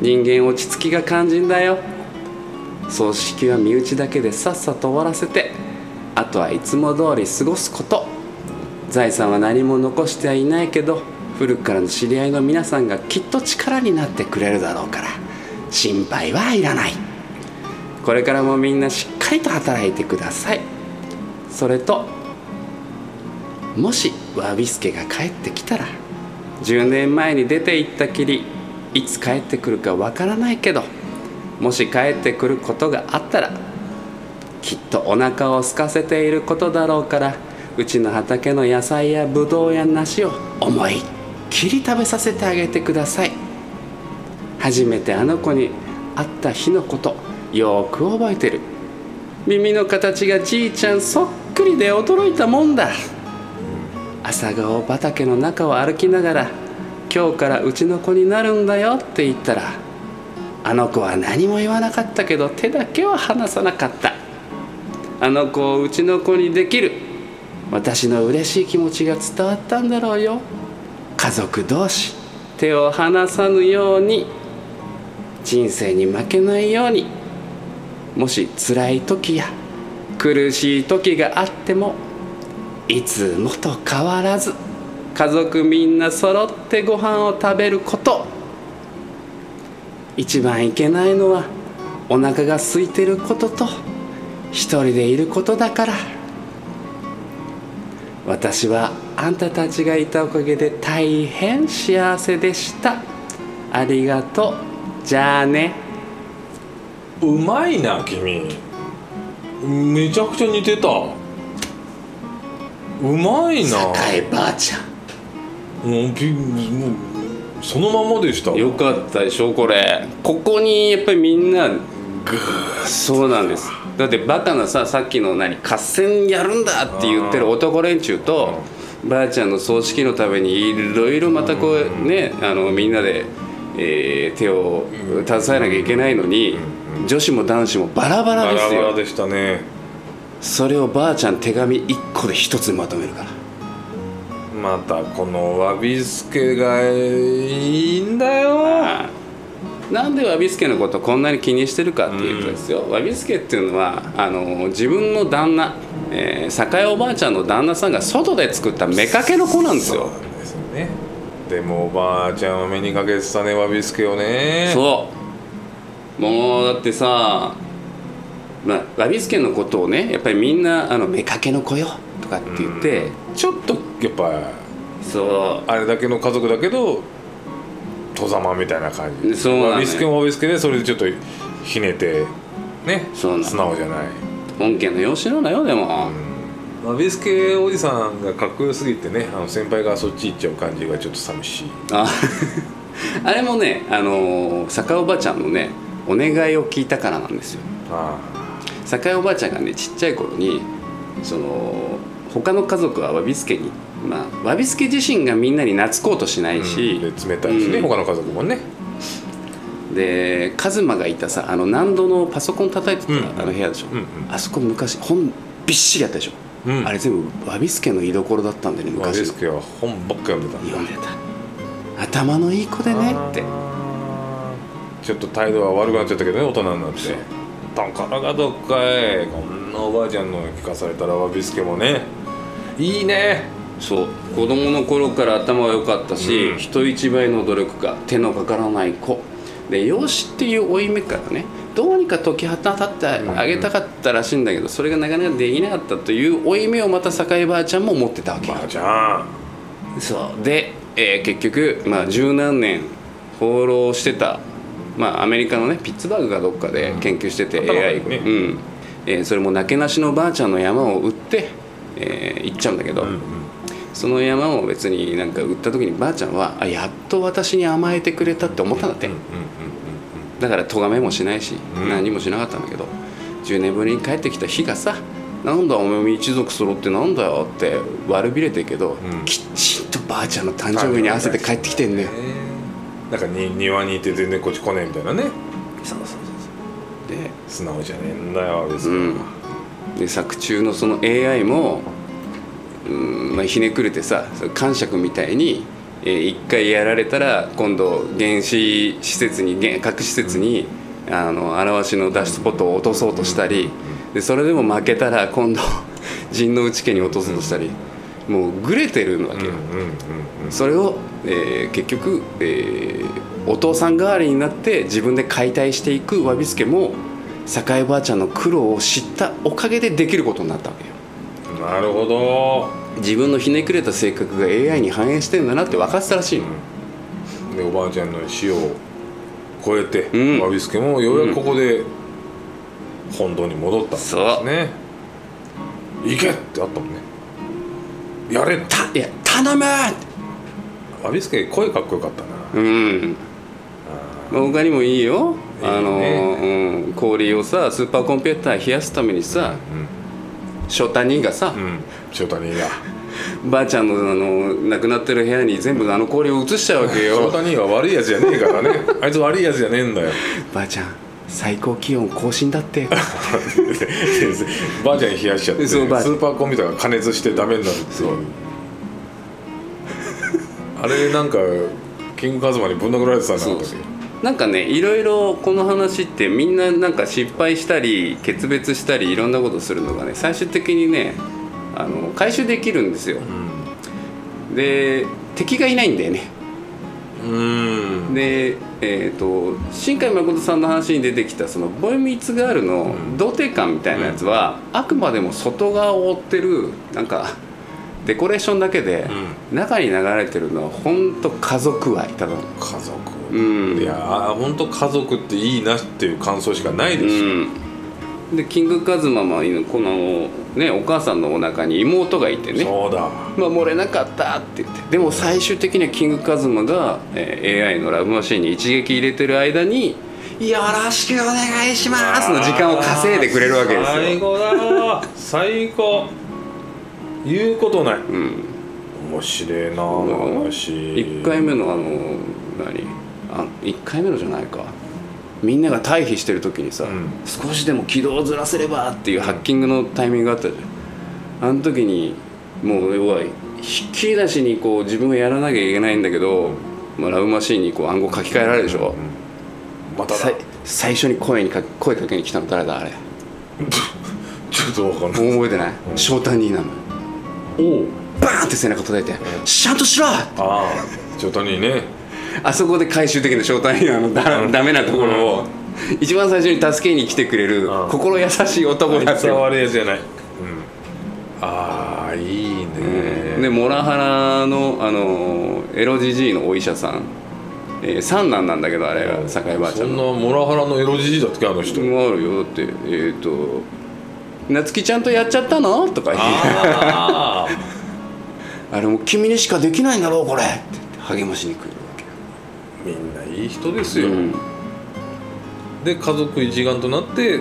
人間落ち着きが肝心だよ。葬式は身内だけでさっさと終わらせて。あとはいつも通り過ごすこと。財産は何も残してはいないけど古くからの知り合いの皆さんがきっと力になってくれるだろうから。心配はいらない。これからもみんなしっかりと働いてください。それともしわびすけが帰ってきたら10年前に出て行ったきりいつ帰ってくるかわからないけどもし帰ってくることがあったらきっとお腹を空かせていることだろうからうちの畑の野菜やぶどうや梨を思いっきり食べさせてあげてください。初めてあの子に会った日のことよく覚えてる。耳の形がじいちゃんそっくりで驚いたもんだ。朝顔畑の中を歩きながら今日からうちの子になるんだよって言ったらあの子は何も言わなかったけど手だけは離さなかった。あの子をうちの子にできる私の嬉しい気持ちが伝わったんだろうよ。家族同士手を離さぬように人生に負けないように。もし辛い時や苦しい時があってもいつもと変わらず家族みんな揃ってご飯を食べること。一番いけないのはお腹が空いてることと一人でいることだから。私はあんたたちがいたおかげで大変幸せでした。ありがとう。じゃあね。うまいな君。めちゃくちゃ似てた。うまいな。栄ばあちゃん。もうびもうそのままでした。よかったでしょこれ。ここにやっぱりみんなそうなんです。だってバカなささっきの何合戦やるんだって言ってる男連中とばあちゃんの葬式のためにいろいろまたこうねあのみんなで、えー手を携えなきゃいけないのに女子も男子もバラバラバですよ。ラバラでしたね。それをばあちゃん手紙1個で1つにまとめるから。またこのわびすけがいいんだよ。なんでわびすけのことこんなに気にしてるかっていうとですよ、わびすけっていうのはあの自分の旦那、えー、酒屋おばあちゃんの旦那さんが外で作った妾の子なんですよ。そうなんですよね。でもおばあちゃんは目にかけてたねわびすけをね。そうもうだってさまあわびすけのことをねやっぱりみんなあの妾の子よとかって言って、ちょっとやっぱそあれだけの家族だけど戸様みたいな感じ。そうなのよ。わびすけもわびすけでそれでちょっとひねてねそう素直じゃない、う本家の養子なのよでも、わびすけおじさんがかっこよすぎてねあの先輩がそっち行っちゃう感じがちょっと寂しい。あ あれもねあの酒屋おばあちゃんのねお願いを聞いたからなんですよ。あ酒屋おばあちゃんがねちっちゃい頃にその他の家族はわびすけにまあわびすけ自身がみんなに懐こうとしなあ、いし、で冷たいしね、うん。他の家族もね。でカズマがいたさあの何度のパソコン叩いてた、うん。あの部屋でしょ、うんうん。あそこ昔本びっしりあったでしょ、うん。あれ全部わびすけの居所だったんでねわび昔のすけは本ばっか読んでた。んだ読んでた。頭のいい子でねってちょっと態度は悪くなっちゃったけどね大人になって。だからがどっかいこんなおばあちゃんの聞かされたらわびすけもね。いいね。そう。子供の頃から頭は良かったし、うん。人一倍の努力家手のかからない子。で養子っていう負い目からねどうにか解き放ってあげたかったらしいんだけど、それがなかなかできなかったという負い目をまた酒井ばあちゃんも持ってたわけよ。ばあちゃん。そう。で、えー結局まあ十何年放浪してた、まあ、アメリカのねピッツバーグかどっかで研究してて、うん AI、ねうん。えーそれもなけなしのばあちゃんの山を売って、えー行っちゃうんだけど、うんうん。その山を別になんか売った時にばあちゃんはあやっと私に甘えてくれたって思ったんだって、うんうんだから咎めもしないし、うん。何もしなかったんだけど10年ぶりに帰ってきた日がさなんだお前一族揃ってなんだよって悪びれてるけど、ん。きちんとばあちゃんの誕生日に合わせて帰ってきてんのよなんかに庭にいて全然こっち来ねえみたいなね。そうそうそうそう。で素直じゃねえんだよ別に、うん、で作中のその AI も、うんまあ、ひねくれてさそれ感触みたいに、えー一回やられたら今度原子施設に原核施設に、あの表しの脱出ポットを落とそうとしたり、でそれでも負けたら今度陣内家に落とそうとしたり、もうグレてるわけよ、うんうんうん。それを、えー結局、えーお父さん代わりになって自分で解体していくわびすけも栄ばあちゃんの苦労を知ったおかげでできることになったわけよ。うんなるほど。自分のひねくれた性格が AI に反映してんだなって分かってたらしいの、でおばあちゃんの死を超えて、うん。わびすけもようやくここで本堂に戻ったんですそう。ね行けってあったもんね。やれた。いや頼むわびすけ声かっこよかったな。うん。まあ他にもいいよ。あの、うん、氷をさスーパーコンピューター冷やすためにさ、翔太兄がさ、うん。翔太兄が。ばあちゃんのあの亡くなってる部屋に全部あの氷を移しちゃうわけ翔よ。太兄は悪いやつじゃねえからね。あいつ悪いやつじゃねえんだよ。ばあちゃん最高気温更新だって。ばあちゃんに冷やしちゃってスーパーコンピューターが加熱してダメになるってあれなんかキングカズマにぶん殴られてたんだそう。なんかねいろいろこの話ってみんななんか失敗したり決別したりいろんなことするのがね最終的にねあの回収できるんですよ。で敵がいないんだよね。うん。でえー、と新海誠さんの話に出てきたそのボイミーツガールの童貞感みたいなやつは、あくまでも外側を覆ってるなんかデコレーションだけで、中に流れてるのは本当家族愛ただの家族。うん。いやー本当家族っていいなっていう感想しかないですよ、うん。でキングカズマもこのねお母さんのお腹に妹がいてね。そうだ。まあ、漏れなかったって言って。でも最終的にはキングカズマが、えー AI のラブマシンに一撃入れてる間に「よろしくお願いします」の時間を稼いでくれるわけですよ。最高だ。最高言うことない。うん、面白いな話。1回目のあの何？あ1回目のじゃないか。みんなが退避してる時にさ、ん。少しでも軌道をずらせればっていうハッキングのタイミングがあったじゃん。あの時にもう要はひっきり出しにこう自分がやらなきゃいけないんだけど、まあ、ラブマシーンにこう暗号書き換えられるでしょ、まただ。さい最初に声にか声かけに来たの誰だあれ？ちょっとわかんない。覚えてない？翔太兄なの。おおバーンって背中叩いて「ちゃんとしろ!」ああちょっとにね。あそこで回収的な翔太兄のあのだ、ダメなところを一番最初に助けに来てくれるうん。心優しい男あいつはなんですよ悪いやつじゃない、うん、ああいいね。でモラハラのあのエロジジイのお医者さん、えー三男なんだけどあれが酒井ばあちゃんの。そんなモラハラのエロじじいだっけあの人、もあるよ。だってえっ、と「夏希ちゃんとやっちゃったの?」とか言ってあああれもう君にしかできないんだろうこれ。って励ましに来るわけ。みんないい人ですよ、うん。で家族一丸となって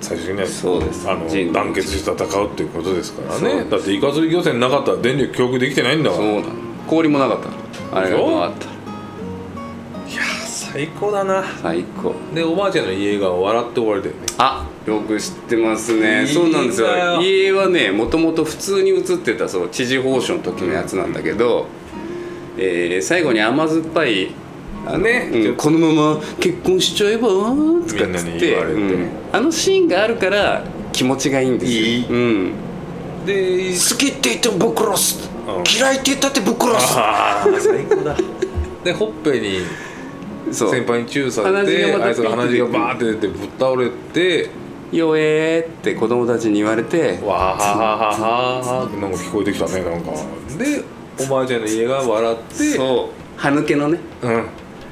最終的にはそうです。あの団結して戦うっていうことですからね。だってイカ釣り漁船なかったら電力供給できてないんだから。氷もなかった。あれが回った最高だな。最高。でおばあちゃんの家が笑って終わりだよね。あよく知ってますね。そうなんですよ。家はねもともと普通に映ってたその知事報酬の時のやつなんだけど、えー最後に甘酸っぱいあのねうんこのまま結婚しちゃえばとかっつってに言われて。うん。あのシーンがあるから気持ちがいいんですよ。いい。うん、で好きって言ってもぶっ殺す、うん。嫌いって言ったってぶっ殺す。ああ最高だ。でほっぺに先輩にチューされてあいつが鼻血がバーって出てぶっ倒れて「よえー」って子供たちに言われてわははははってなんか聞こえてきたねなんか。でおばあちゃんの家が笑ってそう。歯抜けのね。うん。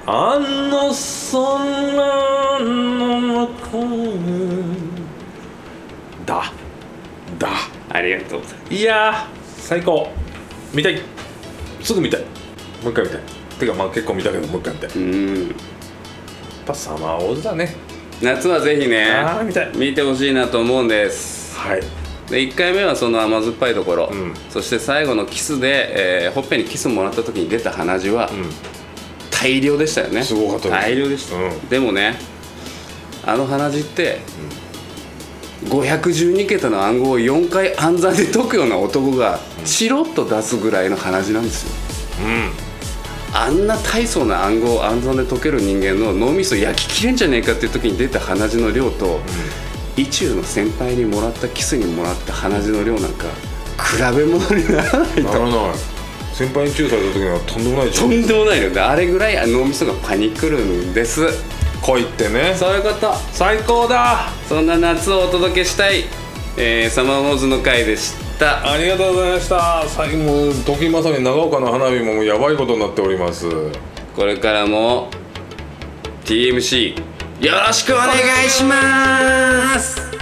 あの空の中だ。だ。ありがとうございます。いやー最高。見たい。すぐ見たい。もう一回見たいてかまあ結構見たけどもう一回見たいやっうんぱサマーウォーズだね。夏はぜひねあー見たい。見てほしいなと思うんです。はい。で1回目はその甘酸っぱいところ、ん。そして最後のキスで、えーほっぺにキスもらった時に出た鼻血は、ん。大量でしたよね。すごかったです大量でした、うん。でもねあの鼻血って、512桁の暗号を4回暗算で解くような男がチロッと出すぐらいの鼻血なんですよあんな大層な暗号を暗算で解ける人間の脳みそ焼ききれんじゃねえかっていう時に出た鼻血の量と、意中の先輩にもらったキスにもらった鼻血の量なんか比べ物にならないと。ならない先輩にチューされた時にはとんでもないとんでもないのであれぐらい脳みそがパニクるんです。恋ってね。そういうこと最高だ。そんな夏をお届けしたい、えーサマーモーズの回でしたありがとうございました。最後時まさに長岡の花火ももうやばいことになっております。これからも TMC よろしくお願いします